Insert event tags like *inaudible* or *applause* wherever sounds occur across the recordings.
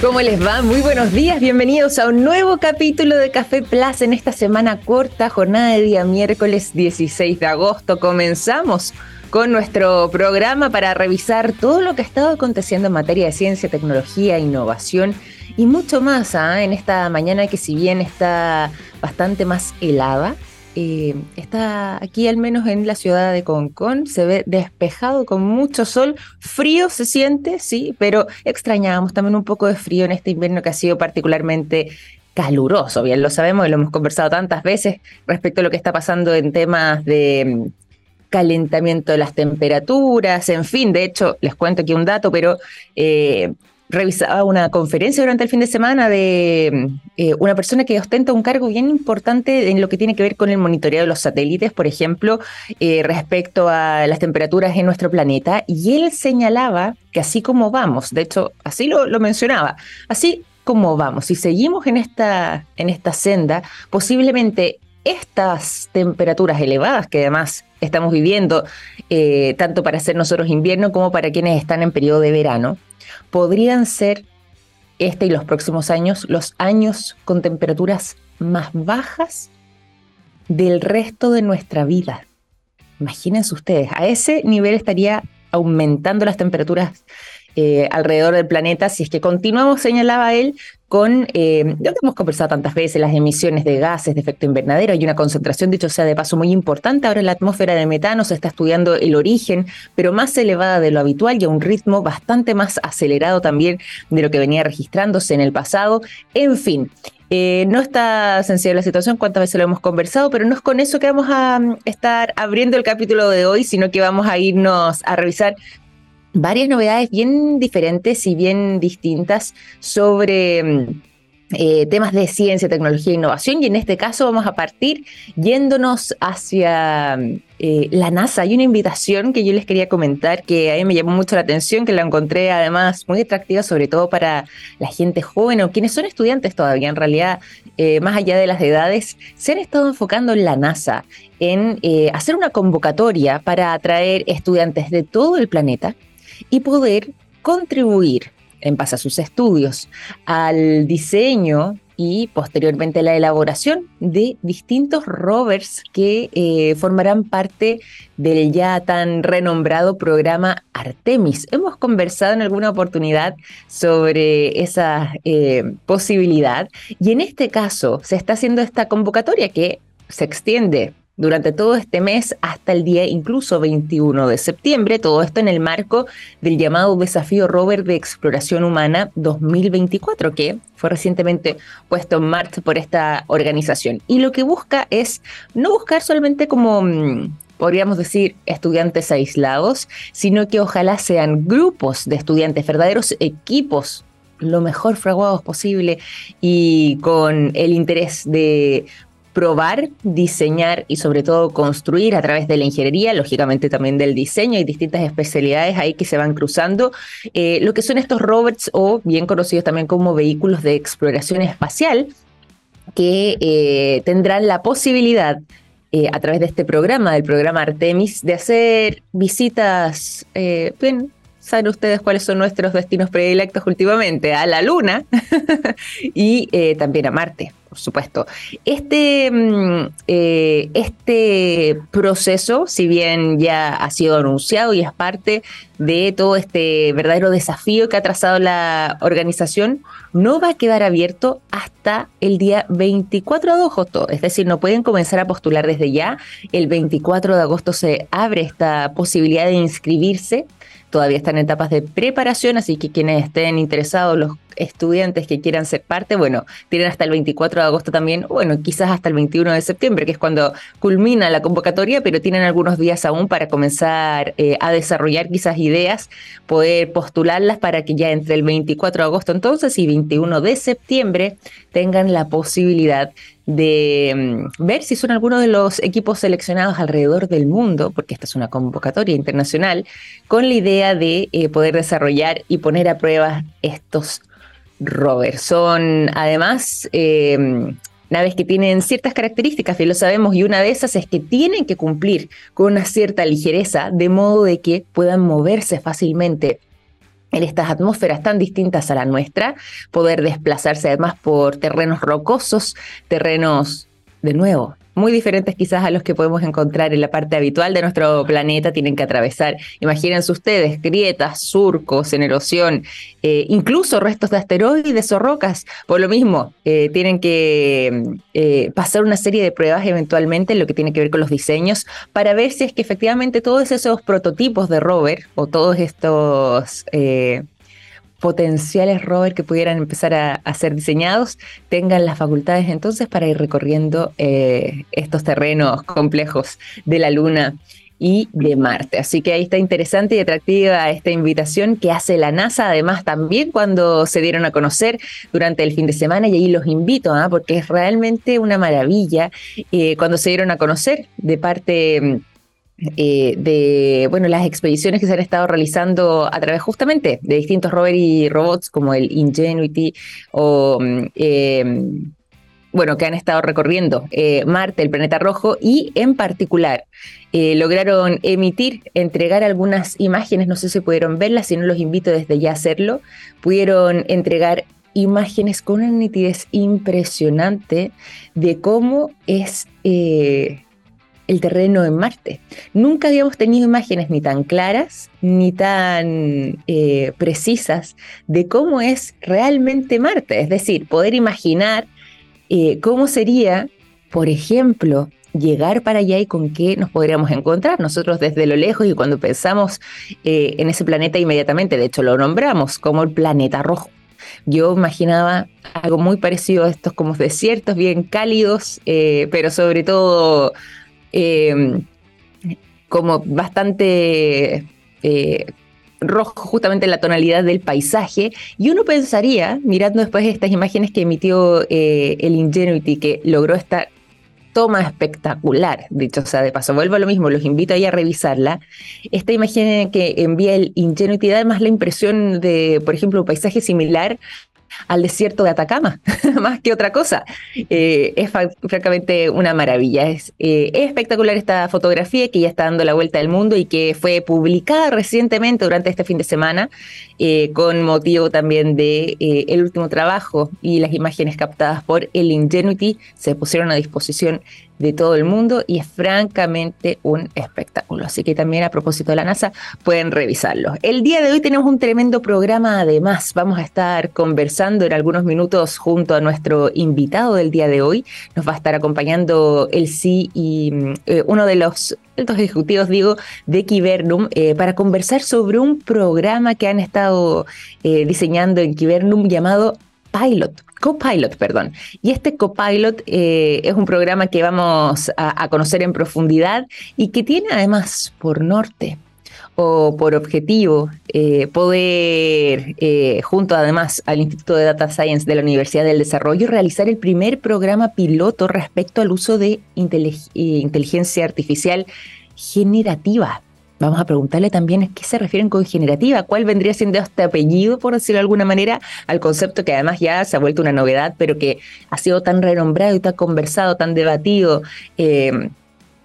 ¿Cómo les va? Muy buenos días, bienvenidos a un nuevo capítulo de Café Plaza en esta semana corta, jornada de día miércoles 16 de agosto. Comenzamos con nuestro programa para revisar todo lo que ha estado aconteciendo en materia de ciencia, tecnología, innovación y mucho más ¿ah? en esta mañana que si bien está bastante más helada, eh, está aquí al menos en la ciudad de Concón, se ve despejado con mucho sol, frío se siente, sí, pero extrañábamos también un poco de frío en este invierno que ha sido particularmente caluroso, bien lo sabemos y lo hemos conversado tantas veces respecto a lo que está pasando en temas de mm, calentamiento de las temperaturas, en fin, de hecho, les cuento aquí un dato, pero eh, revisaba una conferencia durante el fin de semana de eh, una persona que ostenta un cargo bien importante en lo que tiene que ver con el monitoreo de los satélites, por ejemplo, eh, respecto a las temperaturas en nuestro planeta, y él señalaba que así como vamos, de hecho, así lo, lo mencionaba, así como vamos, si seguimos en esta, en esta senda, posiblemente estas temperaturas elevadas que además estamos viviendo, eh, tanto para ser nosotros invierno como para quienes están en periodo de verano, podrían ser este y los próximos años los años con temperaturas más bajas del resto de nuestra vida. Imagínense ustedes, a ese nivel estaría aumentando las temperaturas eh, alrededor del planeta si es que continuamos, señalaba él, con eh, lo que hemos conversado tantas veces, las emisiones de gases de efecto invernadero. Hay una concentración, dicho sea de paso, muy importante ahora en la atmósfera de metano. Se está estudiando el origen, pero más elevada de lo habitual y a un ritmo bastante más acelerado también de lo que venía registrándose en el pasado. En fin. Eh, no está sencilla la situación, cuántas veces lo hemos conversado, pero no es con eso que vamos a mm, estar abriendo el capítulo de hoy, sino que vamos a irnos a revisar varias novedades bien diferentes y bien distintas sobre mm, eh, temas de ciencia, tecnología e innovación. Y en este caso vamos a partir yéndonos hacia mm, eh, la NASA. Hay una invitación que yo les quería comentar que a mí me llamó mucho la atención, que la encontré además muy atractiva, sobre todo para la gente joven o quienes son estudiantes todavía. En realidad, eh, más allá de las edades, se han estado enfocando en la NASA en hacer una convocatoria para atraer estudiantes de todo el planeta y poder contribuir en base a sus estudios al diseño y posteriormente la elaboración de distintos rovers que eh, formarán parte del ya tan renombrado programa Artemis. Hemos conversado en alguna oportunidad sobre esa eh, posibilidad y en este caso se está haciendo esta convocatoria que se extiende durante todo este mes hasta el día incluso 21 de septiembre, todo esto en el marco del llamado Desafío Rover de Exploración Humana 2024, que fue recientemente puesto en marcha por esta organización. Y lo que busca es no buscar solamente como mm, podríamos decir, estudiantes aislados, sino que ojalá sean grupos de estudiantes, verdaderos equipos lo mejor fraguados posible y con el interés de probar, diseñar y sobre todo construir a través de la ingeniería, lógicamente también del diseño. Y distintas especialidades ahí que se van cruzando, eh, lo que son estos rovers o bien conocidos también como vehículos de exploración espacial que eh, tendrán la posibilidad eh, a través de este programa, del programa Artemis, de hacer visitas, bien, saben ustedes cuáles son nuestros destinos predilectos últimamente, a la Luna *laughs* y también a Marte por supuesto. Este, mm, eh, este proceso, si bien ya ha sido anunciado y es parte de todo este verdadero desafío que ha trazado la organización, no va a quedar abierto hasta el día 24 de agosto. Es decir, no pueden comenzar a postular desde ya. El 24 de agosto se abre esta posibilidad de inscribirse. Todavía están en etapas de preparación, así que quienes estén interesados, los estudiantes que quieran ser parte, bueno, tienen hasta el 24 de agosto también, bueno, quizás hasta el 21 de septiembre, que es cuando culmina la convocatoria, pero tienen algunos días aún para comenzar eh, a desarrollar quizás ideas, poder postularlas para que ya entre el 24 de agosto entonces y 21 de septiembre tengan la posibilidad de mm, ver si son algunos de los equipos seleccionados alrededor del mundo, porque esta es una convocatoria internacional, con la idea de eh, poder desarrollar y poner a prueba estos Robert. Son además em, naves que tienen ciertas características, que lo sabemos, y una de esas es que tienen que cumplir con una cierta ligereza, de modo de que puedan moverse fácilmente en estas atmósferas tan distintas a la nuestra, poder desplazarse además por terrenos rocosos, terrenos de nuevo muy diferentes quizás a los que podemos encontrar en la parte habitual de nuestro planeta, tienen que atravesar, imagínense ustedes, grietas, surcos en erosión, eh, incluso restos de asteroides o rocas. Por lo mismo, eh, tienen que eh, pasar una serie de pruebas eventualmente en lo que tiene que ver con los diseños para ver si es que efectivamente todos esos prototipos de rover o todos estos potenciales rovers que pudieran empezar a, ser diseñados tengan las facultades entonces para ir recorriendo eh, estos terrenos complejos de la Luna y de Marte. Así que ahí está interesante y atractiva esta invitación que hace la NASA, además también cuando se dieron a conocer durante el fin de semana y ahí los invito, ¿ah? porque es realmente una maravilla eh, cuando se dieron a conocer de parte eh, de bueno, las expediciones que se han estado realizando a través justamente de distintos rovers y robots como el Ingenuity o mm, em, bueno, que han estado recorriendo eh, Marte, el planeta rojo, y en particular eh, lograron emitir, entregar algunas imágenes, no sé si pudieron verlas, si no los invito desde ya a hacerlo, pudieron entregar imágenes con una nitidez impresionante de cómo es el terreno en Marte. Nunca habíamos tenido imágenes ni tan claras ni tan eh, precisas de cómo es realmente Marte. Es decir, poder imaginar eh, cómo sería, por ejemplo, llegar para allá y con qué nos podríamos encontrar. Nosotros desde lo lejos y cuando pensamos eh, en ese planeta inmediatamente, de hecho lo nombramos como el planeta rojo. Yo imaginaba algo muy parecido a estos como desiertos bien cálidos, pero sobre todo Em, como bastante eh, rojo justamente la tonalidad del paisaje y uno pensaría, mirando después estas imágenes que emitió eh, el Ingenuity, que logró esta toma espectacular, dicho sea de paso, vuelvo a lo mismo, los invito ahí a revisarla. Esta imagen que envía el Ingenuity da además la impresión de, por ejemplo, un paisaje similar al desierto de Atacama, *laughs* más que otra cosa. Eh, es francamente una maravilla. Es, eh, espectacular esta fotografía que ya está dando la vuelta al mundo y que fue publicada recientemente durante este fin de semana, eh, con motivo también de el último trabajo y las imágenes captadas por el Ingenuity se pusieron a disposición de todo el mundo y es francamente un espectáculo. Así que también a propósito de la NASA pueden revisarlo. El día de hoy tenemos un tremendo programa además. Vamos a estar conversando en algunos minutos junto a nuestro invitado del día de hoy. Nos va a estar acompañando el sí y eh, uno de los altos ejecutivos, digo, de Kibernum, eh, para conversar sobre un programa que han estado eh, diseñando en Kibernum llamado Pilot. Copilot, perdón. Y este Copilot eh, es un programa que vamos a, conocer en profundidad y que tiene además por norte o por objetivo eh, poder, eh, junto además al Instituto de Data Science de la Universidad del Desarrollo, realizar el primer programa piloto respecto al uso de inteligencia artificial generativa. Vamos a preguntarle también a qué se refieren con generativa, cuál vendría siendo este apellido, por decirlo de alguna manera, al concepto que además ya se ha vuelto una novedad, pero que ha sido tan renombrado y tan conversado, tan debatido. Eh,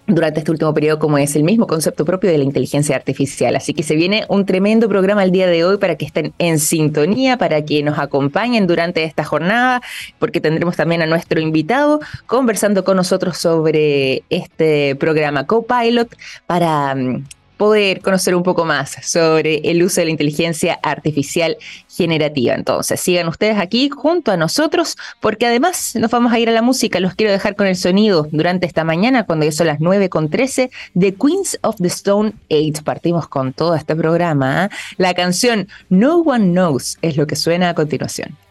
durante este último periodo como es el mismo concepto propio de la inteligencia artificial. Así que se viene un tremendo programa el día de hoy para que estén en sintonía, para que nos acompañen durante esta jornada, porque tendremos también a nuestro invitado conversando con nosotros sobre este programa Copilot para mm, poder conocer un poco más sobre el uso de la inteligencia artificial generativa. Entonces, sigan ustedes aquí junto a nosotros, porque además nos vamos a ir a la música. Los quiero dejar con el sonido durante esta mañana, cuando ya son las 9 con 13, de Queens of the Stone Age. Partimos con todo este programa. ¿ah? La canción No One Knows es lo que suena a continuación.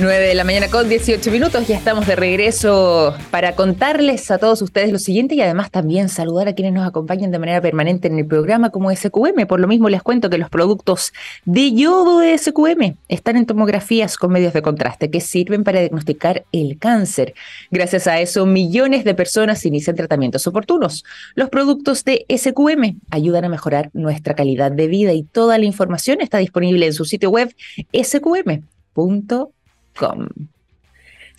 9 de la mañana con 18 minutos, ya estamos de regreso para contarles a todos ustedes lo siguiente y además también saludar a quienes nos acompañan de manera permanente en el programa como SQM. Por lo mismo les cuento que los productos de yodo de SQM están en tomografías con medios de contraste que sirven para diagnosticar el cáncer. Gracias a eso, millones de personas inician tratamientos oportunos. Los productos de SQM ayudan a mejorar nuestra calidad de vida y toda la información está disponible en su sitio web sqm.com.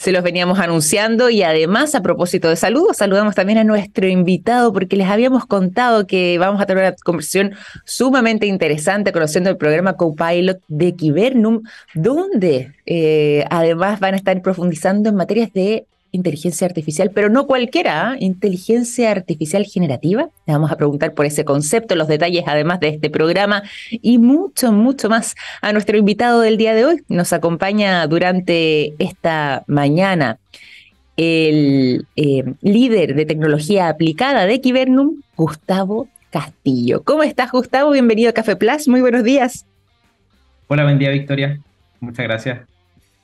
se los veníamos anunciando y además a propósito de saludos, saludamos también a nuestro invitado porque les habíamos contado que vamos a tener una conversación sumamente interesante conociendo el programa Copilot de Kibernum, donde eh, además van a estar profundizando en materias de inteligencia artificial, pero no cualquiera, ¿ah? inteligencia artificial generativa. Le vamos a preguntar por ese concepto, los detalles además de este programa y mucho, mucho más a nuestro invitado del día de hoy. Nos acompaña durante esta mañana el eh, líder de tecnología aplicada de Kibernum, Gustavo Castillo. ¿Cómo estás, Gustavo? Bienvenido a Café Plus. Muy buenos días. Hola, buen día, Victoria. Muchas gracias.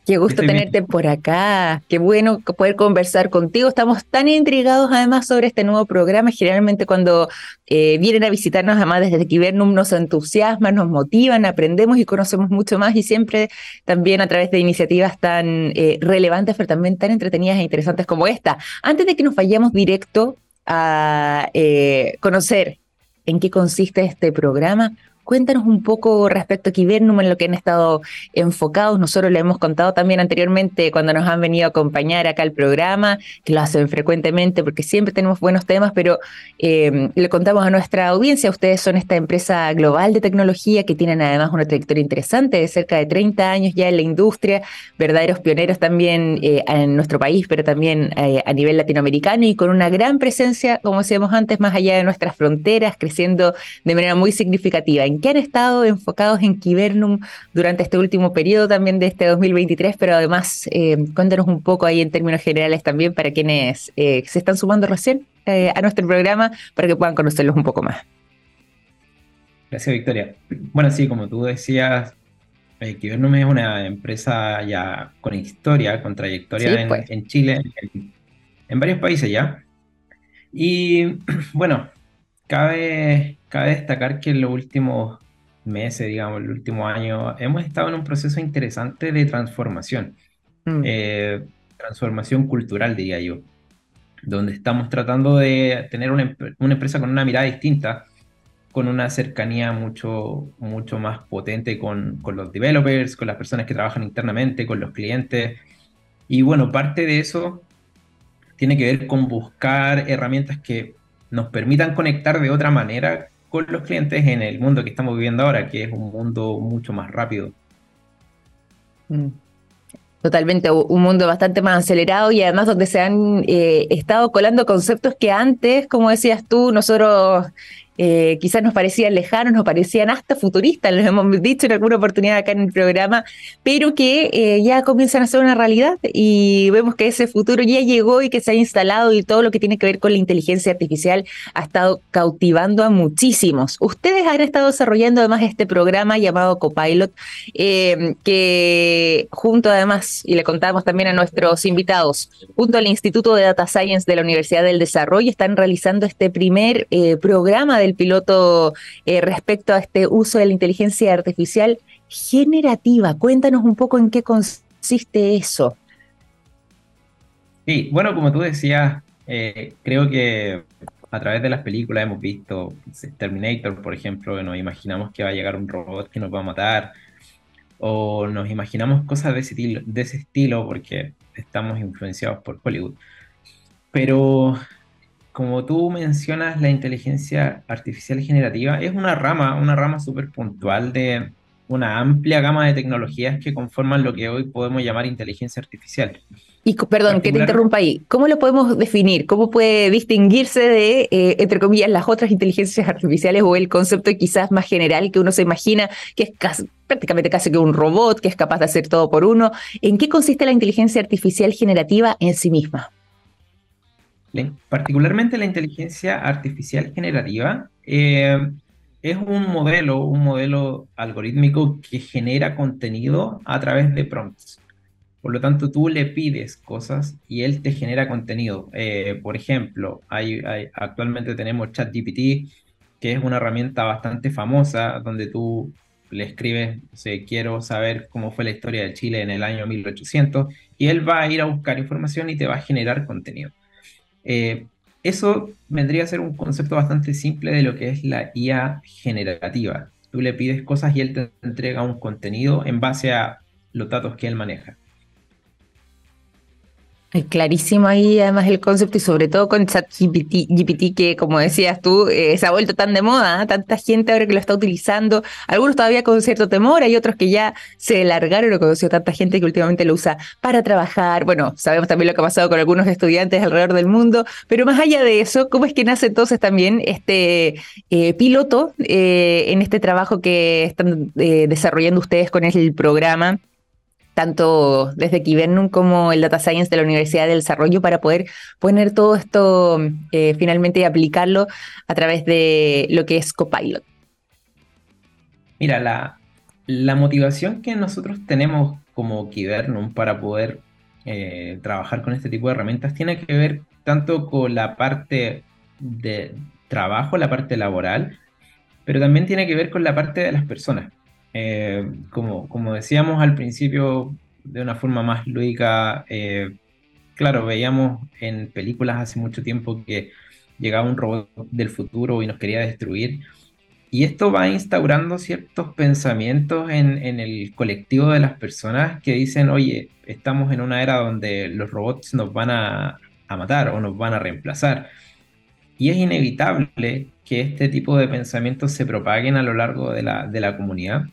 Qué gusto tenerte por acá. Qué bueno poder conversar contigo. Estamos tan intrigados además sobre este nuevo programa. Generalmente cuando eh, vienen a visitarnos, además desde Kibernum, nos entusiasman, nos motivan, aprendemos y conocemos mucho más y siempre también a través de iniciativas tan eh, relevantes, pero también tan entretenidas e interesantes como esta. Antes de que nos vayamos directo a eh, conocer en qué consiste este programa, Cuéntanos un poco respecto a Kibernum, en lo que han estado enfocados. Nosotros le hemos contado también anteriormente cuando nos han venido a acompañar acá al programa, que lo hacen frecuentemente porque siempre tenemos buenos temas, pero eh, le contamos a nuestra audiencia, ustedes son esta empresa global de tecnología que tienen además una trayectoria interesante de cerca de 30 años ya en la industria, verdaderos pioneros también eh, en nuestro país, pero también eh, a nivel latinoamericano y con una gran presencia, como decíamos antes, más allá de nuestras fronteras, creciendo de manera muy significativa que han estado enfocados en Kibernum durante este último periodo también de este 2023, pero además eh, cuéntanos un poco ahí en términos generales también para quienes eh, se están sumando recién eh, a nuestro programa para que puedan conocerlos un poco más. Gracias, Victoria. Bueno, sí, como tú decías, Kibernum es una empresa ya con historia, con trayectoria en, pues. Chile, en, en varios países ya. Y *clears throat* bueno, cabe Cabe destacar que en los últimos meses, digamos, el último año, hemos estado en un proceso interesante de transformación, mm. eh, transformación cultural, diría yo, donde estamos tratando de tener una, empresa con una mirada distinta, con una cercanía mucho, mucho más potente con, con los developers, con las personas que trabajan internamente, con los clientes. Y bueno, parte de eso tiene que ver con buscar herramientas que nos permitan conectar de otra manera con los clientes en el mundo que estamos viviendo ahora, que es un mundo mucho más rápido. Mm. Totalmente, un mundo bastante más acelerado y además donde se han eh, estado colando conceptos que antes, como decías tú, nosotros eh, quizás nos parecían lejanos, nos parecían hasta futuristas, los hemos dicho en alguna oportunidad acá en el programa, pero que eh, ya comienzan a ser una realidad y vemos que ese futuro ya llegó y que se ha instalado y todo lo que tiene que ver con la inteligencia artificial ha estado cautivando a muchísimos. Ustedes han estado desarrollando además este programa llamado Copilot, eh, que junto además, y le contamos también a nuestros invitados, junto al Instituto de Data Science de la Universidad del Desarrollo, están realizando este primer programa de el piloto eh, respecto a este uso de la inteligencia artificial generativa. Cuéntanos un poco en qué consiste eso. Sí, bueno, como tú decías, eh, creo que a través de las películas hemos visto Terminator, por ejemplo, nos imaginamos que va a llegar un robot que nos va a matar, o nos imaginamos cosas de ese, de ese estilo porque estamos influenciados por Hollywood. Pero como tú mencionas, la inteligencia artificial generativa es una rama, una rama súper puntual de una amplia gama de tecnologías que conforman lo que hoy podemos llamar inteligencia artificial. Y perdón, que te interrumpa ahí. ¿Cómo lo podemos definir? ¿Cómo puede distinguirse de, eh, entre comillas, las otras inteligencias artificiales o el concepto quizás más general que uno se imagina, que es prácticamente casi que un robot, que es capaz de hacer todo por uno? ¿En qué consiste la inteligencia artificial generativa en sí misma? Particularmente la inteligencia artificial generativa eh, es un modelo, un modelo algorítmico que genera contenido a través de prompts. Por lo tanto, tú le pides cosas y él te genera contenido. Eh, por ejemplo, actualmente tenemos ChatGPT, que es una herramienta bastante famosa donde tú le escribes, quiero saber cómo fue la historia de Chile en el año 1800, y él va a ir a buscar información y te va a generar contenido. Eh, eso vendría a ser un concepto bastante simple de lo que es la IA generativa. Tú le pides cosas y él te entrega un contenido en base a los datos que él maneja. Clarísimo ahí además el concepto y sobre todo con ChatGPT, GPT, que como decías tú, eh, se ha vuelto tan de moda, ¿eh? tanta gente ahora que lo está utilizando, algunos todavía con cierto temor, hay otros que ya se largaron, lo conoció tanta gente que últimamente lo usa para trabajar, bueno, sabemos también lo que ha pasado con algunos estudiantes alrededor del mundo, pero más allá de eso, ¿cómo es que nace entonces también este eh, piloto en este trabajo que están desarrollando ustedes con el programa? Tanto desde Kibernum como el Data Science de la Universidad del Desarrollo para poder poner todo esto eh, finalmente y aplicarlo a través de lo que es Copilot? Mira, la, motivación que nosotros tenemos como Kibernum para poder eh, trabajar con este tipo de herramientas tiene que ver tanto con la parte de trabajo, la parte laboral, pero también tiene que ver con la parte de las personas. Eh, como, como decíamos al principio, de una forma más lúdica, eh, claro, veíamos en películas hace mucho tiempo que llegaba un robot del futuro y nos quería destruir. Y esto va instaurando ciertos pensamientos en, en, el colectivo de las personas que dicen, oye, estamos en una era donde los robots nos van a, a matar o nos van a reemplazar. Y es inevitable que este tipo de pensamientos se propaguen a lo largo de la, de la comunidad.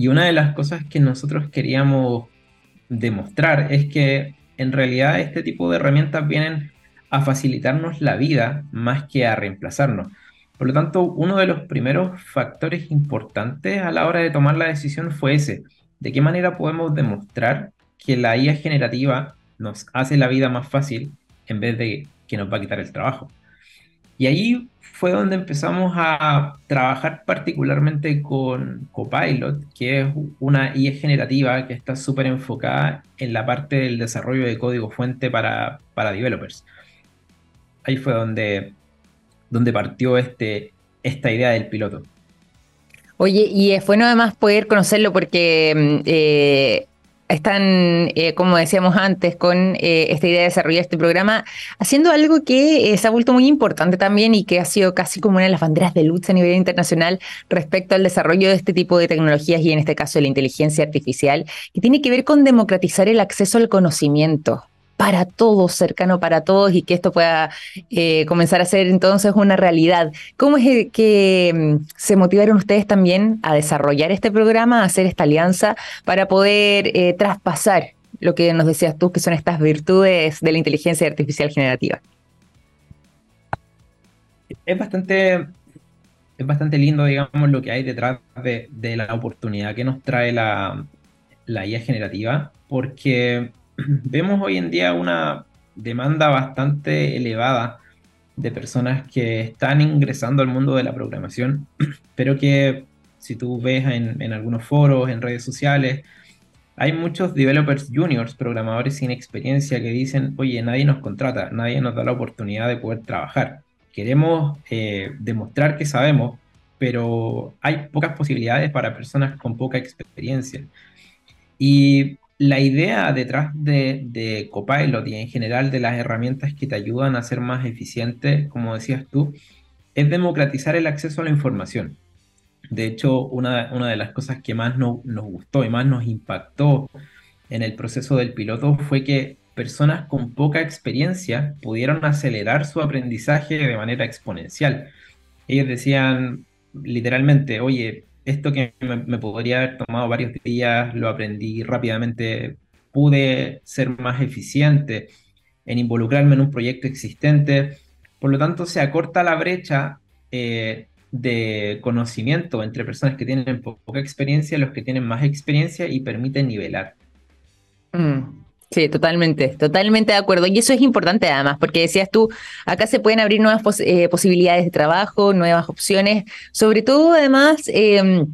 Y una de las cosas que nosotros queríamos demostrar es que en realidad este tipo de herramientas vienen a facilitarnos la vida más que a reemplazarnos. Por lo tanto, uno de los primeros factores importantes a la hora de tomar la decisión fue ese. ¿De qué manera podemos demostrar que la IA generativa nos hace la vida más fácil en vez de que nos va a quitar el trabajo? Y ahí fue donde empezamos a trabajar particularmente con Copilot, que es una IA generativa que está súper enfocada en la parte del desarrollo de código fuente para, para developers. Ahí fue donde, donde partió este, esta idea del piloto. Oye, y fue bueno además poder conocerlo porque mm, eh, están, eh, como decíamos antes, con eh, esta idea de desarrollar este programa, haciendo algo que eh, se ha vuelto muy importante también y que ha sido casi como una de las banderas de lucha a nivel internacional respecto al desarrollo de este tipo de tecnologías y en este caso de la inteligencia artificial, que tiene que ver con democratizar el acceso al conocimiento para todos, cercano para todos y que esto pueda eh, comenzar a ser entonces una realidad. ¿Cómo es que mm, se motivaron ustedes también a desarrollar este programa, a hacer esta alianza para poder eh, traspasar lo que nos decías tú, que son estas virtudes de la inteligencia artificial generativa? Es bastante, es bastante lindo, digamos, lo que hay detrás de, la oportunidad que nos trae la, la IA generativa, porque *clears throat* vemos hoy en día una demanda bastante elevada de personas que están ingresando al mundo de la programación, *clears throat* pero que si tú ves en, algunos foros, en redes sociales, hay muchos developers juniors, programadores sin experiencia, que dicen, oye, nadie nos contrata, nadie nos da la oportunidad de poder trabajar. Queremos eh, demostrar que sabemos, pero hay pocas posibilidades para personas con poca experiencia. Y la idea detrás de, Copilot y en general de las herramientas que te ayudan a ser más eficiente, como decías tú, es democratizar el acceso a la información. De hecho, una, una de las cosas que más nos gustó y más nos impactó en el proceso del piloto fue que personas con poca experiencia pudieron acelerar su aprendizaje de manera exponencial. Ellos decían literalmente, oye, esto que me, podría haber tomado varios días, lo aprendí rápidamente, pude ser más eficiente en involucrarme en un proyecto existente. Por lo tanto, se acorta la brecha eh, de conocimiento entre personas que tienen poca experiencia y los que tienen más experiencia y permiten nivelar. Mm. Sí, totalmente, totalmente de acuerdo. Y eso es importante además, porque decías tú, acá se pueden abrir nuevas eh, posibilidades de trabajo, nuevas opciones, sobre todo además... Em,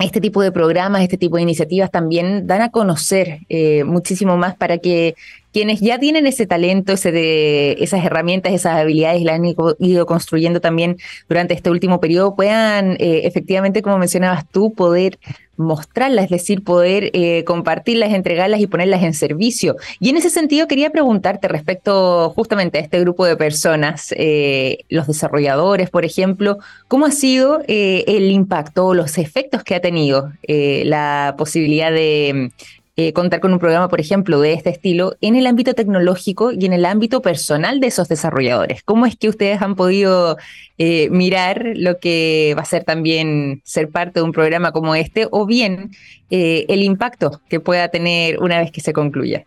este tipo de programas, este tipo de iniciativas también dan a conocer eh, muchísimo más para que quienes ya tienen ese talento, ese de, esas herramientas, esas habilidades, las han ido construyendo también durante este último periodo, puedan eh, efectivamente, como mencionabas tú, poder mostrarlas, es decir, poder eh, compartirlas, entregarlas y ponerlas en servicio. Y en ese sentido quería preguntarte respecto justamente a este grupo de personas, eh, los desarrolladores, por ejemplo, ¿cómo ha sido eh, el impacto o los efectos que ha tenido la posibilidad de eh, contar con un programa, por ejemplo, de este estilo en el ámbito tecnológico y en el ámbito personal de esos desarrolladores? ¿Cómo es que ustedes han podido eh, mirar lo que va a ser también ser parte de un programa como este o bien eh, el impacto que pueda tener una vez que se concluya?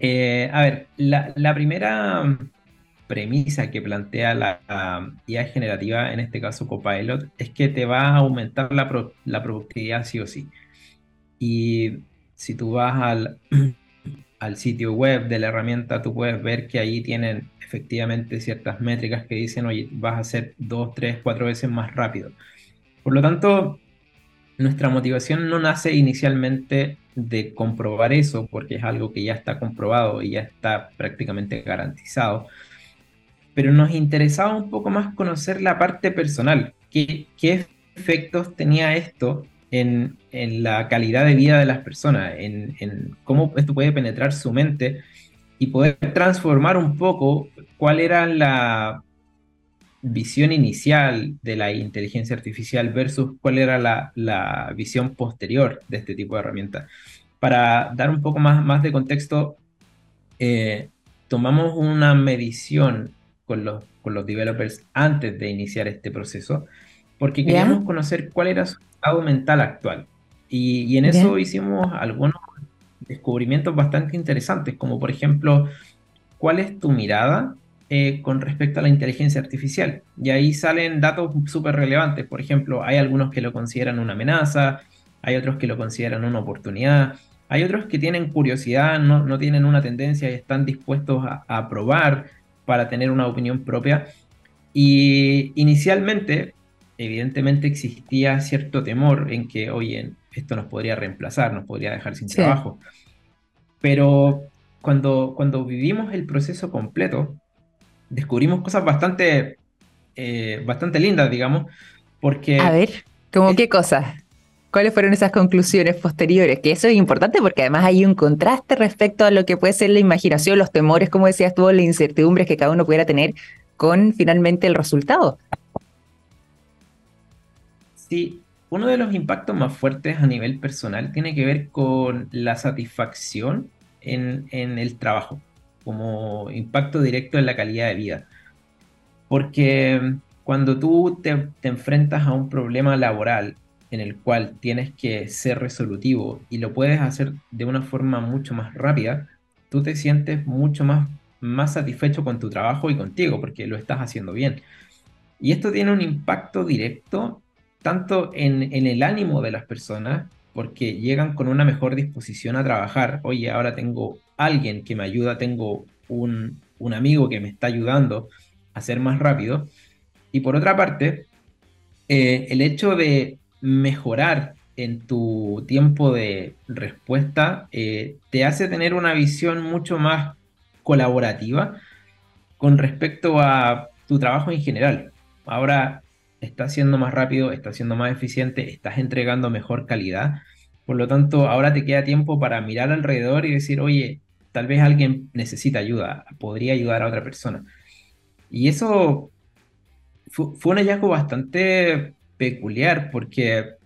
a ver, la primera premisa que plantea la, IA generativa, en este caso Copilot, es que te va a aumentar la, productividad sí o sí. Y si tú vas al, *clears throat* al sitio web de la herramienta, tú puedes ver que ahí tienen efectivamente ciertas métricas que dicen, oye, vas a ser dos, tres, cuatro veces más rápido. Por lo tanto, nuestra motivación no nace inicialmente de comprobar eso, porque es algo que ya está comprobado y ya está prácticamente garantizado, pero nos interesaba un poco más conocer la parte personal. ¿Qué, qué efectos tenía esto en, en, la calidad de vida de las personas? En, en, cómo esto puede penetrar su mente y poder transformar un poco cuál era la visión inicial de la inteligencia artificial versus cuál era la, la visión posterior de este tipo de herramientas. Para dar un poco más, más de contexto, eh, tomamos una medición con los, con los developers antes de iniciar este proceso, porque queríamos conocer cuál era su estado mental actual. Y, y en eso hicimos algunos descubrimientos bastante interesantes, como por ejemplo, ¿cuál es tu mirada eh, con respecto a la inteligencia artificial? Y ahí salen datos súper relevantes. Por ejemplo, hay algunos que lo consideran una amenaza, hay otros que lo consideran una oportunidad, hay otros que tienen curiosidad, no, no tienen una tendencia y están dispuestos a, a probar para tener una opinión propia. Y inicialmente, evidentemente existía cierto temor en que, oye, esto nos podría reemplazar, nos podría dejar sin trabajo. Pero cuando, cuando vivimos el proceso completo, descubrimos cosas bastante, eh, bastante lindas, digamos, porque... A ver, ¿cómo qué cosas? ¿Cuáles fueron esas conclusiones posteriores? Que eso es importante porque además hay un contraste respecto a lo que puede ser la imaginación, los temores, como decías tú, la incertidumbre que cada uno pudiera tener con finalmente el resultado. Sí, uno de los impactos más fuertes a nivel personal tiene que ver con la satisfacción en, el trabajo, como impacto directo en la calidad de vida. Porque cuando tú te enfrentas a un problema laboral en el cual tienes que ser resolutivo y lo puedes hacer de una forma mucho más rápida, tú te sientes mucho más, más satisfecho con tu trabajo y contigo porque lo estás haciendo bien. Y esto tiene un impacto directo tanto en, en el ánimo de las personas, porque llegan con una mejor disposición a trabajar. Oye, ahora tengo alguien que me ayuda, tengo un, un amigo que me está ayudando a ser más rápido. Y por otra parte, eh, el hecho de mejorar en tu tiempo de respuesta eh, te hace tener una visión mucho más colaborativa con respecto a tu trabajo en general. Ahora estás siendo más rápido, estás siendo más eficiente, estás entregando mejor calidad. Por lo tanto, ahora te queda tiempo para mirar alrededor y decir, oye, tal vez alguien necesita ayuda, podría ayudar a otra persona. Y eso fue, fue un hallazgo bastante peculiar porque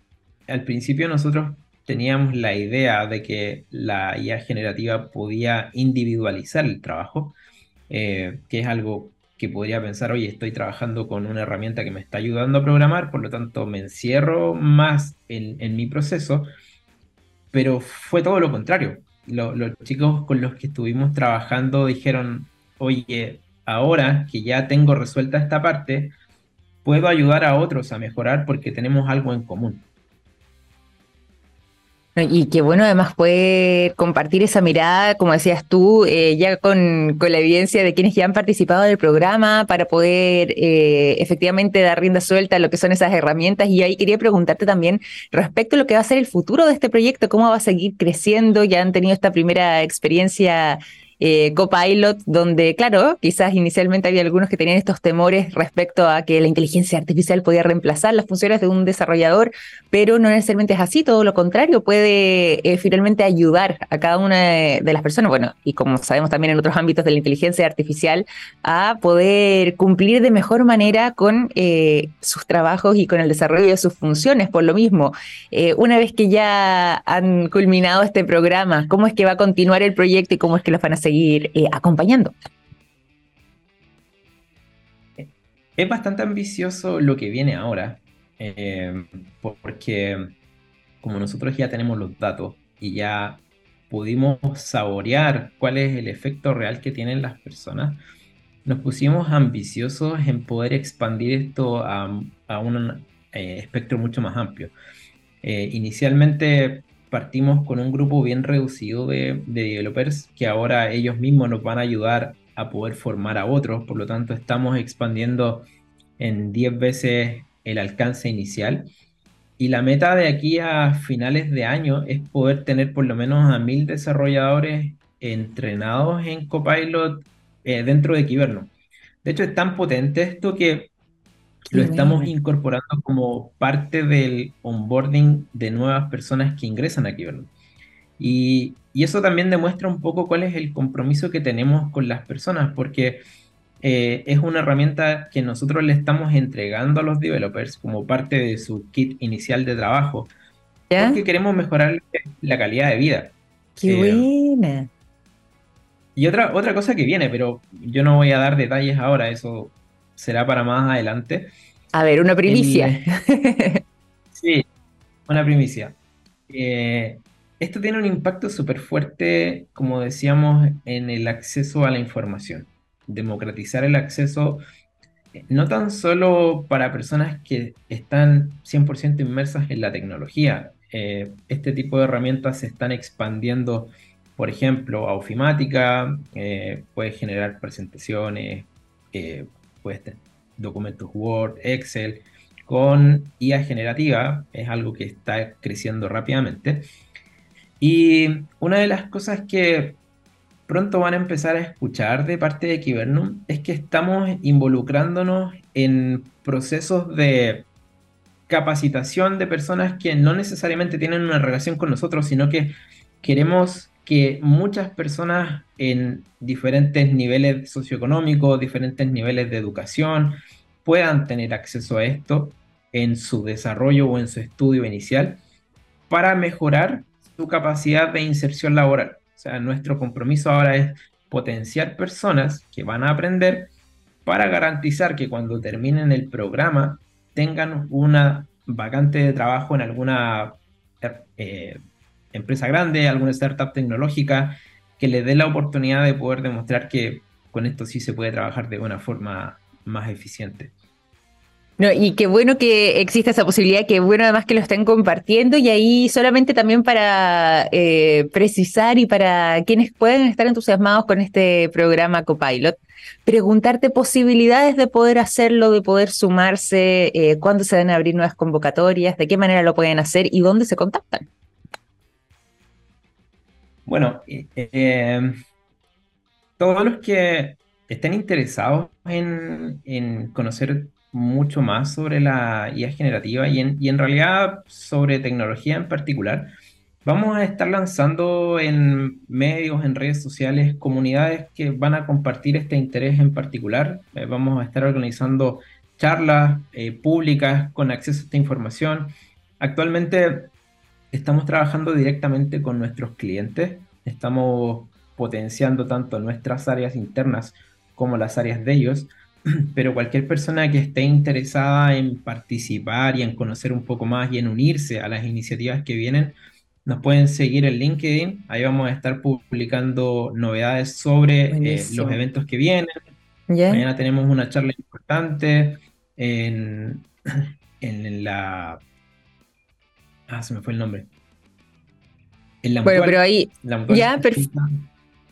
al principio nosotros teníamos la idea de que la IA generativa podía individualizar el trabajo, eh, que es algo que podría pensar, oye, estoy trabajando con una herramienta que me está ayudando a programar, por lo tanto me encierro más en, mi proceso, pero fue todo lo contrario. los chicos con los que estuvimos trabajando dijeron, oye, ahora que ya tengo resuelta esta parte, puedo ayudar a otros a mejorar porque tenemos algo en común. Y qué bueno además poder compartir esa mirada, como decías tú, eh, ya con, la evidencia de quienes ya han participado del programa para poder eh, efectivamente dar rienda suelta a lo que son esas herramientas. Y ahí quería preguntarte también respecto a lo que va a ser el futuro de este proyecto, cómo va a seguir creciendo. Ya han tenido esta primera experiencia eh, Copilot, donde, claro, quizás inicialmente había algunos que tenían estos temores respecto a que la inteligencia artificial podía reemplazar las funciones de un desarrollador, pero no necesariamente es así, todo lo contrario, puede eh, finalmente ayudar a cada una de, las personas, bueno, y como sabemos también en otros ámbitos de la inteligencia artificial, a poder cumplir de mejor manera con eh, sus trabajos y con el desarrollo de sus funciones. Por lo mismo, una vez que ya han culminado este programa, ¿cómo es que va a continuar el proyecto y cómo es que los van a seguir? Ir eh, acompañando. Es bastante ambicioso lo que viene ahora, eh, porque como nosotros ya tenemos los datos y ya pudimos saborear cuál es el efecto real que tienen las personas, nos pusimos ambiciosos en poder expandir esto a, un eh, espectro mucho más amplio. inicialmente partimos con un grupo bien reducido de, developers que ahora ellos mismos nos van a ayudar a poder formar a otros, por lo tanto estamos expandiendo en 10 veces el alcance inicial. Y la meta de aquí a finales de año es poder tener por lo menos a mil desarrolladores entrenados en Copilot eh, dentro de Kiverno. De hecho, es tan potente esto que lo estamos incorporando como parte del onboarding de nuevas personas que ingresan aquí, ¿verdad? Y, y, eso también demuestra un poco cuál es el compromiso que tenemos con las personas, porque eh, es una herramienta que nosotros le estamos entregando a los developers como parte de su kit inicial de trabajo, porque queremos mejorar la calidad de vida. ¡Qué eh, buena! Y otra, otra cosa que viene, pero yo no voy a dar detalles ahora, eso será para más adelante. A ver, una primicia. *laughs* sí, una primicia. Eh, esto tiene un impacto súper fuerte, como decíamos, en el acceso a la información. Democratizar el acceso, eh, no tan solo para personas que están 100% inmersas en la tecnología. Eh, este tipo de herramientas se están expandiendo, por ejemplo, a ofimática, puede generar presentaciones, pues, documentos Word, Excel, con IA generativa, es algo que está creciendo rápidamente. Y una de las cosas que pronto van a empezar a escuchar de parte de Kibernum es que estamos involucrándonos en procesos de capacitación de personas que no necesariamente tienen una relación con nosotros, sino que queremos que muchas personas en diferentes niveles socioeconómicos, diferentes niveles de educación, puedan tener acceso a esto en su desarrollo o en su estudio inicial para mejorar su capacidad de inserción laboral. O sea, nuestro compromiso ahora es potenciar personas que van a aprender para garantizar que cuando terminen el programa tengan una vacante de trabajo en alguna eh, empresa grande, alguna startup tecnológica, que le dé la oportunidad de poder demostrar que con esto sí se puede trabajar de una forma más eficiente. No, y qué bueno que exista esa posibilidad, qué bueno además que lo estén compartiendo y ahí solamente también para eh, precisar y para quienes pueden estar entusiasmados con este programa Copilot, preguntarte posibilidades de poder hacerlo, de poder sumarse, eh, cuándo se van a abrir nuevas convocatorias, de qué manera lo pueden hacer y dónde se contactan. Bueno, eh, todos los que estén interesados en, conocer mucho más sobre la IA generativa y en, realidad sobre tecnología en particular, vamos a estar lanzando en medios, en redes sociales, comunidades que van a compartir este interés en particular. Eh, vamos a estar organizando charlas eh, públicas con acceso a esta información. Actualmente estamos trabajando directamente con nuestros clientes, estamos potenciando tanto nuestras áreas internas como las áreas de ellos, *clears throat* pero cualquier persona que esté interesada en participar y en conocer un poco más y en unirse a las iniciativas que vienen, nos pueden seguir en LinkedIn, ahí vamos a estar publicando novedades sobre eh, los eventos que vienen. Mañana tenemos una charla importante en, *clears throat* en la Ah, se me fue el nombre. bueno, pero ahí. ya,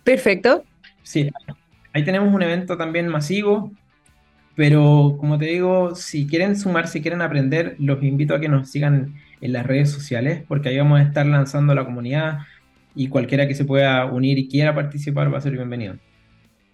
perfecto. Sí, ahí tenemos un evento también masivo. Pero como te digo, si quieren sumar, si quieren aprender, los invito a que nos sigan en las redes sociales, porque ahí vamos a estar lanzando la comunidad. y cualquiera que se pueda unir y quiera participar va a ser bienvenido.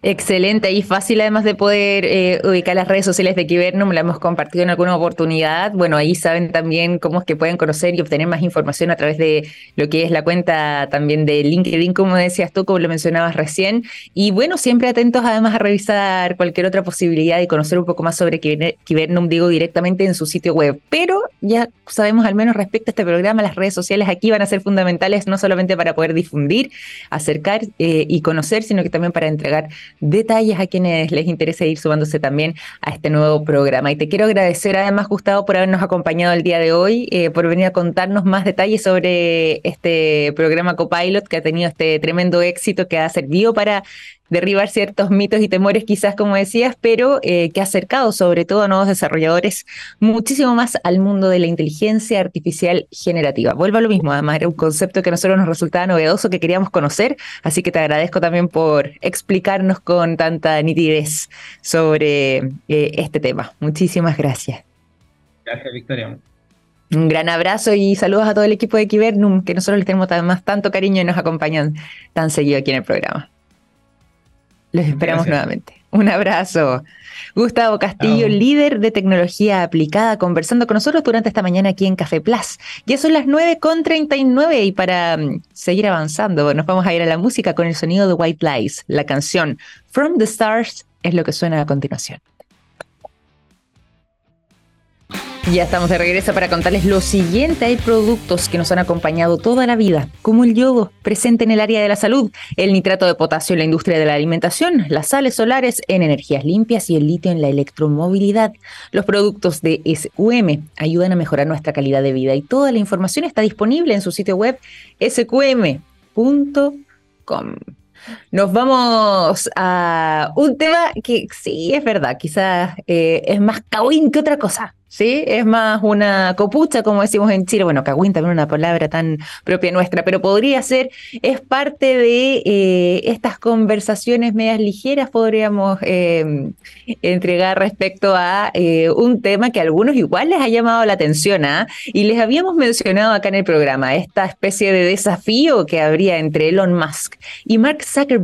Excelente y fácil además de poder eh, ubicar las redes sociales de Kibernum, la hemos compartido en alguna oportunidad. Bueno, ahí saben también cómo es que pueden conocer y obtener más información a través de lo que es la cuenta también de LinkedIn, como decías tú, como lo mencionabas recién. Y bueno, siempre atentos además a revisar cualquier otra posibilidad y conocer un poco más sobre Kibernum, digo, directamente en su sitio web. Pero ya sabemos al menos respecto a este programa, las redes sociales aquí van a ser fundamentales no solamente para poder difundir, acercar eh, y conocer, sino que también para entregar detalles a quienes les interese ir sumándose también a este nuevo programa. Y te quiero agradecer además, Gustavo, por habernos acompañado el día de hoy, eh, por venir a contarnos más detalles sobre este programa Copilot que ha tenido este tremendo éxito que ha servido para derribar ciertos mitos y temores, quizás como decías, pero eh, que ha acercado sobre todo a nuevos desarrolladores muchísimo más al mundo de la inteligencia artificial generativa. Vuelvo a lo mismo, además era un concepto que a nosotros nos resultaba novedoso, que queríamos conocer, así que te agradezco también por explicarnos con tanta nitidez sobre eh, este tema. Muchísimas gracias. Gracias, Victoria. Un gran abrazo y saludos a todo el equipo de Kibernum, que nosotros les tenemos además tanto cariño y nos acompañan tan seguido aquí en el programa. Los esperamos nuevamente. Un abrazo. Gustavo Castillo, líder de tecnología aplicada, conversando con nosotros durante esta mañana aquí en Café Plus. Ya son las 9.39 y para mm, seguir avanzando nos vamos a ir a la música con el sonido de White Lies. La canción From the Stars es lo que suena a continuación. Ya estamos de regreso para contarles lo siguiente. Hay productos que nos han acompañado toda la vida, como el yodo, presente en el área de la salud, el nitrato de potasio en la industria de la alimentación, las sales solares en energías limpias y el litio en la electromovilidad. Los productos de SQM ayudan a mejorar nuestra calidad de vida y toda la información está disponible en su sitio web sqm.com. Nos vamos a un tema que sí es verdad, quizás eh, es más cagüín que otra cosa. ¿sí? Es más una copucha, como decimos en Chile. Bueno, cagüín también una palabra tan propia nuestra, pero podría ser, es parte de eh, estas conversaciones medias ligeras, podríamos em, entregar respecto a eh, un tema que a algunos igual les ha llamado la atención, ¿ah? Y les habíamos mencionado acá en el programa, esta especie de desafío que habría entre Elon Musk y Mark Zuckerberg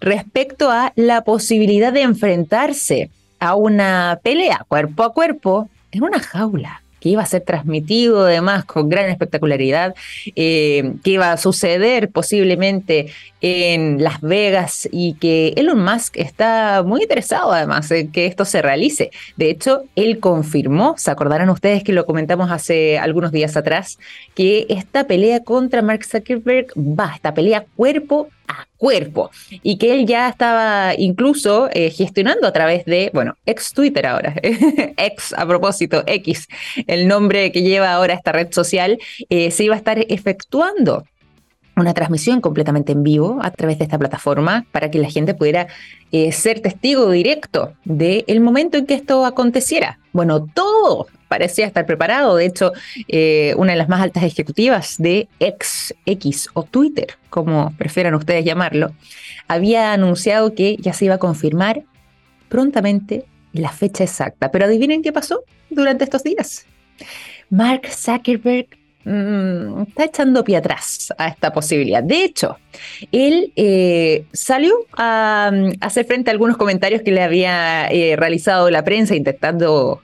respecto a la posibilidad de enfrentarse a una pelea cuerpo a cuerpo en una jaula que iba a ser transmitido además con gran espectacularidad, eh, que iba a suceder posiblemente en Las Vegas y que Elon Musk está muy interesado además en que esto se realice. De hecho, él confirmó, se acordarán ustedes que lo comentamos hace algunos días atrás, que esta pelea contra Mark Zuckerberg va, esta pelea cuerpo a cuerpo y que él ya estaba incluso eh, gestionando a través de, bueno, ex Twitter ahora, *laughs* ex a propósito, X, el nombre que lleva ahora esta red social, eh, se iba a estar efectuando una transmisión completamente en vivo a través de esta plataforma para que la gente pudiera eh, ser testigo directo del momento en que esto aconteciera. Bueno, todo parecía estar preparado. De hecho, eh, una de las más altas ejecutivas de X o Twitter, como prefieran ustedes llamarlo, había anunciado que ya se iba a confirmar prontamente la fecha exacta. Pero adivinen qué pasó durante estos días. Mark Zuckerberg Mm, está echando pie atrás a esta posibilidad. De hecho, él eh, salió a, mm, hacer frente a algunos comentarios que le había eh, realizado la prensa intentando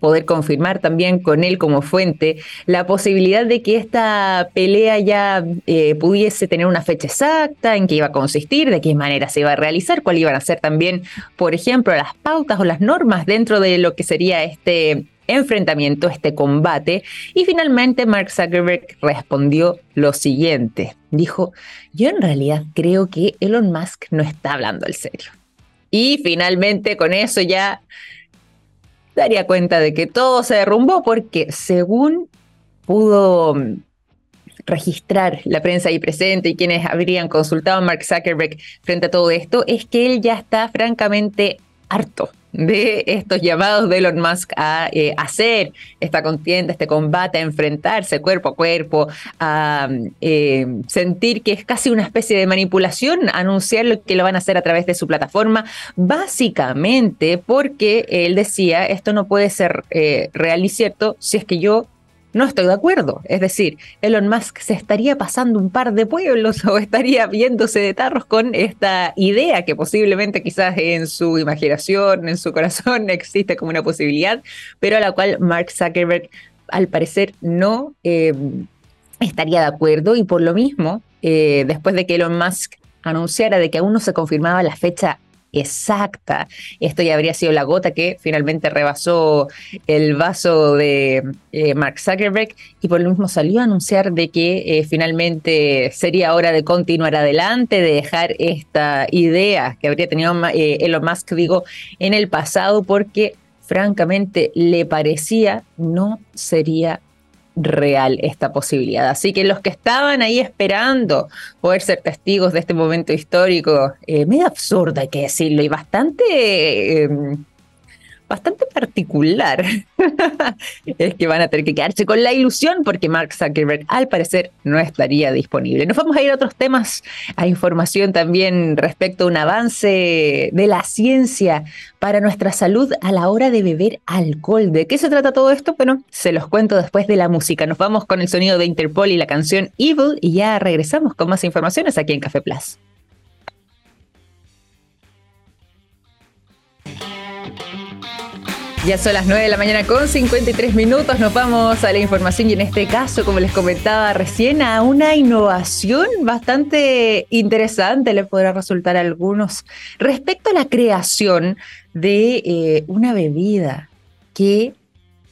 poder confirmar también con él como fuente la posibilidad de que esta pelea ya eh, pudiese tener una fecha exacta, en qué iba a consistir, de qué manera se iba a realizar, cuáles iban a ser también, por ejemplo, las pautas o las normas dentro de lo que sería este enfrentamiento, este combate. Y finalmente Mark Zuckerberg respondió lo siguiente. Dijo, yo en realidad creo que Elon Musk no está hablando al serio. Y finalmente con eso ya daría cuenta de que todo se derrumbó porque según pudo registrar la prensa ahí presente y quienes habrían consultado a Mark Zuckerberg frente a todo esto, es que él ya está francamente harto de estos llamados de Elon Musk a eh, hacer esta contienda, este combate, a enfrentarse cuerpo a cuerpo, a eh, sentir que es casi una especie de manipulación, anunciar lo que lo van a hacer a través de su plataforma, básicamente porque él decía, esto no puede ser eh, real y cierto si es que yo no estoy de acuerdo. Es decir, Elon Musk se estaría pasando un par de pueblos *laughs* o estaría viéndose de tarros con esta idea que posiblemente quizás en su imaginación, en su corazón *laughs* existe como una posibilidad, pero a la cual Mark Zuckerberg al parecer no eh, estaría de acuerdo y por lo mismo, eh, después de que Elon Musk anunciara de que aún no se confirmaba la fecha exacta. Esto ya habría sido la gota que finalmente rebasó el vaso de eh, Mark Zuckerberg y por lo mismo salió a anunciar de que finalmente sería hora de continuar adelante, de dejar esta idea que habría tenido Elon Musk, digo, en el pasado porque francamente le parecía no sería real esta posibilidad. Así que los que estaban ahí esperando poder ser testigos de este momento histórico, eh, medio absurdo hay que decirlo, y bastante... Em, bastante particular *laughs* es que van a tener que quedarse con la ilusión porque Mark Zuckerberg al parecer no estaría disponible. Nos vamos a ir a otros temas, a información también respecto a un avance de la ciencia para nuestra salud a la hora de beber alcohol. ¿De qué se trata todo esto? Bueno, se los cuento después de la música. Nos vamos con el sonido de Interpol y la canción Evil y ya regresamos con más informaciones aquí en Café Plus. Ya son las 9 de la mañana con 53 minutos. Nos vamos a la información y en este caso, como les comentaba recién, a una innovación bastante interesante les podrá resultar algunos respecto a la creación de eh, una bebida que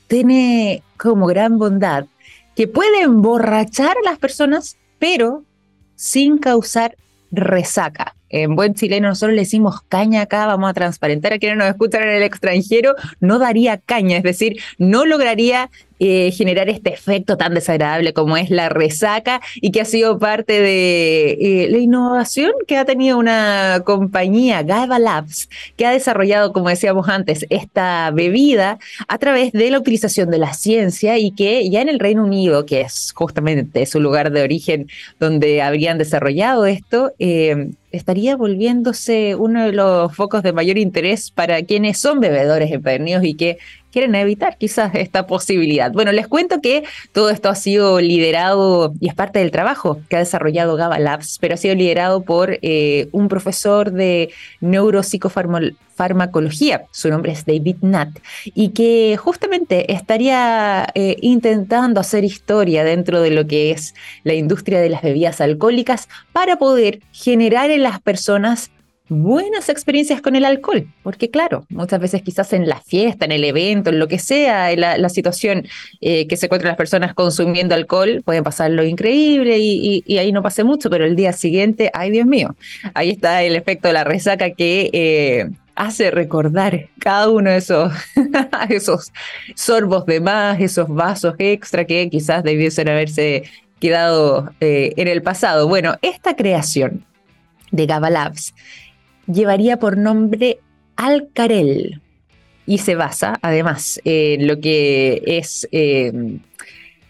tiene como gran bondad que puede emborrachar a las personas, pero sin causar resaca. En buen chileno nosotros le decimos caña acá, vamos a transparentar a quienes nos escuchan en el extranjero, no daría caña, es decir, no lograría eh, generar este efecto tan desagradable como es la resaca y que ha sido parte de eh, la innovación que ha tenido una compañía, Gaiba Labs, que ha desarrollado, como decíamos antes, esta bebida a través de la utilización de la ciencia y que ya en el Reino Unido, que es justamente su lugar de origen donde habrían desarrollado esto, eh, estaría volviéndose uno de los focos de mayor interés para quienes son bebedores empedernidos y que quieren evitar quizás esta posibilidad. Bueno, les cuento que todo esto ha sido liderado y es parte del trabajo que ha desarrollado GABA Labs, pero ha sido liderado por eh, un profesor de neuropsicofarmacología, su nombre es David Nutt, y que justamente estaría eh, intentando hacer historia dentro de lo que es la industria de las bebidas alcohólicas para poder generar en las personas buenas experiencias con el alcohol, porque claro, muchas veces quizás en la fiesta, en el evento, en lo que sea, en la, situación eh, que se encuentran las personas consumiendo alcohol, pueden pasar lo increíble y, ahí no pase mucho, pero el día siguiente, ay Dios mío, ahí está el efecto de la resaca que... Eh, hace recordar cada uno de esos, *laughs* esos sorbos de más, esos vasos extra que quizás debiesen haberse quedado eh, en el pasado. Bueno, esta creación de Gaba Labs llevaría por nombre Alcarel y se basa además en lo que es eh,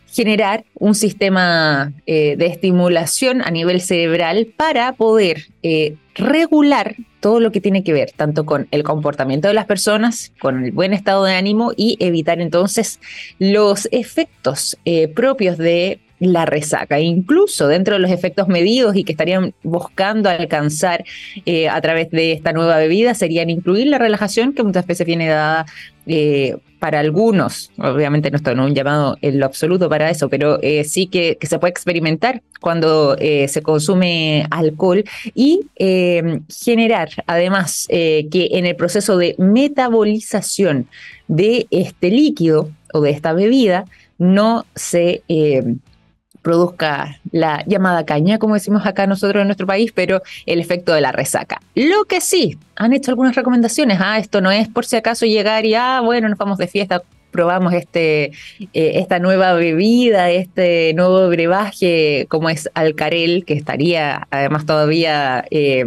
generar un sistema eh, de estimulación a nivel cerebral para poder eh, regular todo lo que tiene que ver tanto con el comportamiento de las personas, con el buen estado de ánimo y evitar entonces los efectos propios de la resaca. Incluso dentro de los efectos medidos y que estarían buscando alcanzar eh, a través de esta nueva bebida serían incluir la relajación que muchas veces viene dada eh, para algunos, obviamente no estoy en un llamado en lo absoluto para eso, pero eh, sí que, que, se puede experimentar cuando se consume alcohol y generar además que en el proceso de metabolización de este líquido o de esta bebida no se produzca la llamada caña, como decimos acá nosotros en nuestro país, pero el efecto de la resaca. Lo que sí, han hecho algunas recomendaciones. Ah, esto no es por si acaso llegar y, ah, bueno, nos vamos de fiesta, probamos este, eh, esta nueva bebida, este nuevo brebaje como es Alcarel, que estaría además todavía eh,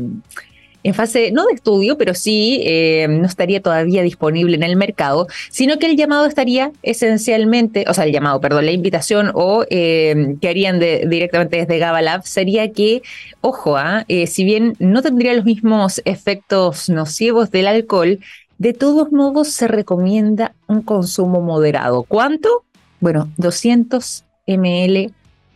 en fase, no de estudio, pero sí eh, no estaría todavía disponible en el mercado, sino que el llamado estaría esencialmente, o sea, el llamado, perdón, la invitación o eh, que harían directamente desde Gaba Lab sería que, ojo, ¿ah? eh, si bien no tendría los mismos efectos nocivos del alcohol, de todos modos se recomienda un consumo moderado. ¿Cuánto? Bueno, 200 ml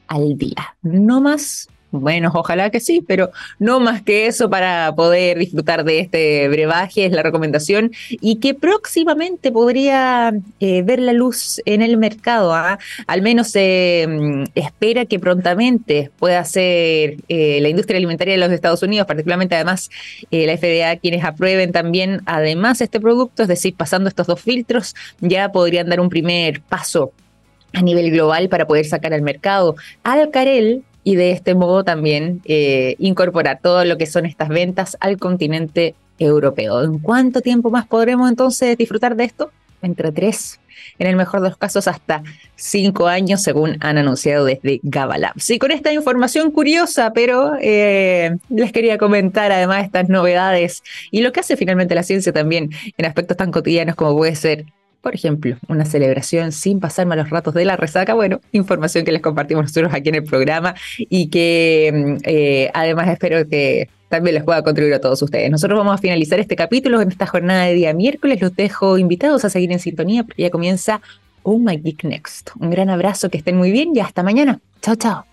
al día. No más bueno, ojalá que sí, pero no más que eso para poder disfrutar de este brebaje, es la recomendación, y que próximamente podría eh, ver la luz en el mercado. ¿ah? Al menos se mm, espera que prontamente pueda ser eh, la industria alimentaria de los Estados Unidos, particularmente además eh, la FDA, quienes aprueben también además este producto, es decir, pasando estos dos filtros, ya podrían dar un primer paso a nivel global para poder sacar al mercado. Alcarel, y de este modo también eh, incorporar todo lo que son estas ventas al continente europeo. ¿En cuánto tiempo más podremos entonces disfrutar de esto? Entre tres, en el mejor de los casos hasta cinco años, según han anunciado desde Gabalabs. Y con esta información curiosa, pero eh, les quería comentar además estas novedades y lo que hace finalmente la ciencia también en aspectos tan cotidianos como puede ser por ejemplo, una celebración sin pasar malos ratos de la resaca. Bueno, información que les compartimos nosotros aquí en el programa y que mm, eh, además espero que también les pueda contribuir a todos ustedes. Nosotros vamos a finalizar este capítulo en esta jornada de día miércoles. Los dejo invitados a seguir en sintonía porque ya comienza Oh My Geek Next. Un gran abrazo, que estén muy bien y hasta mañana. Chao, chao.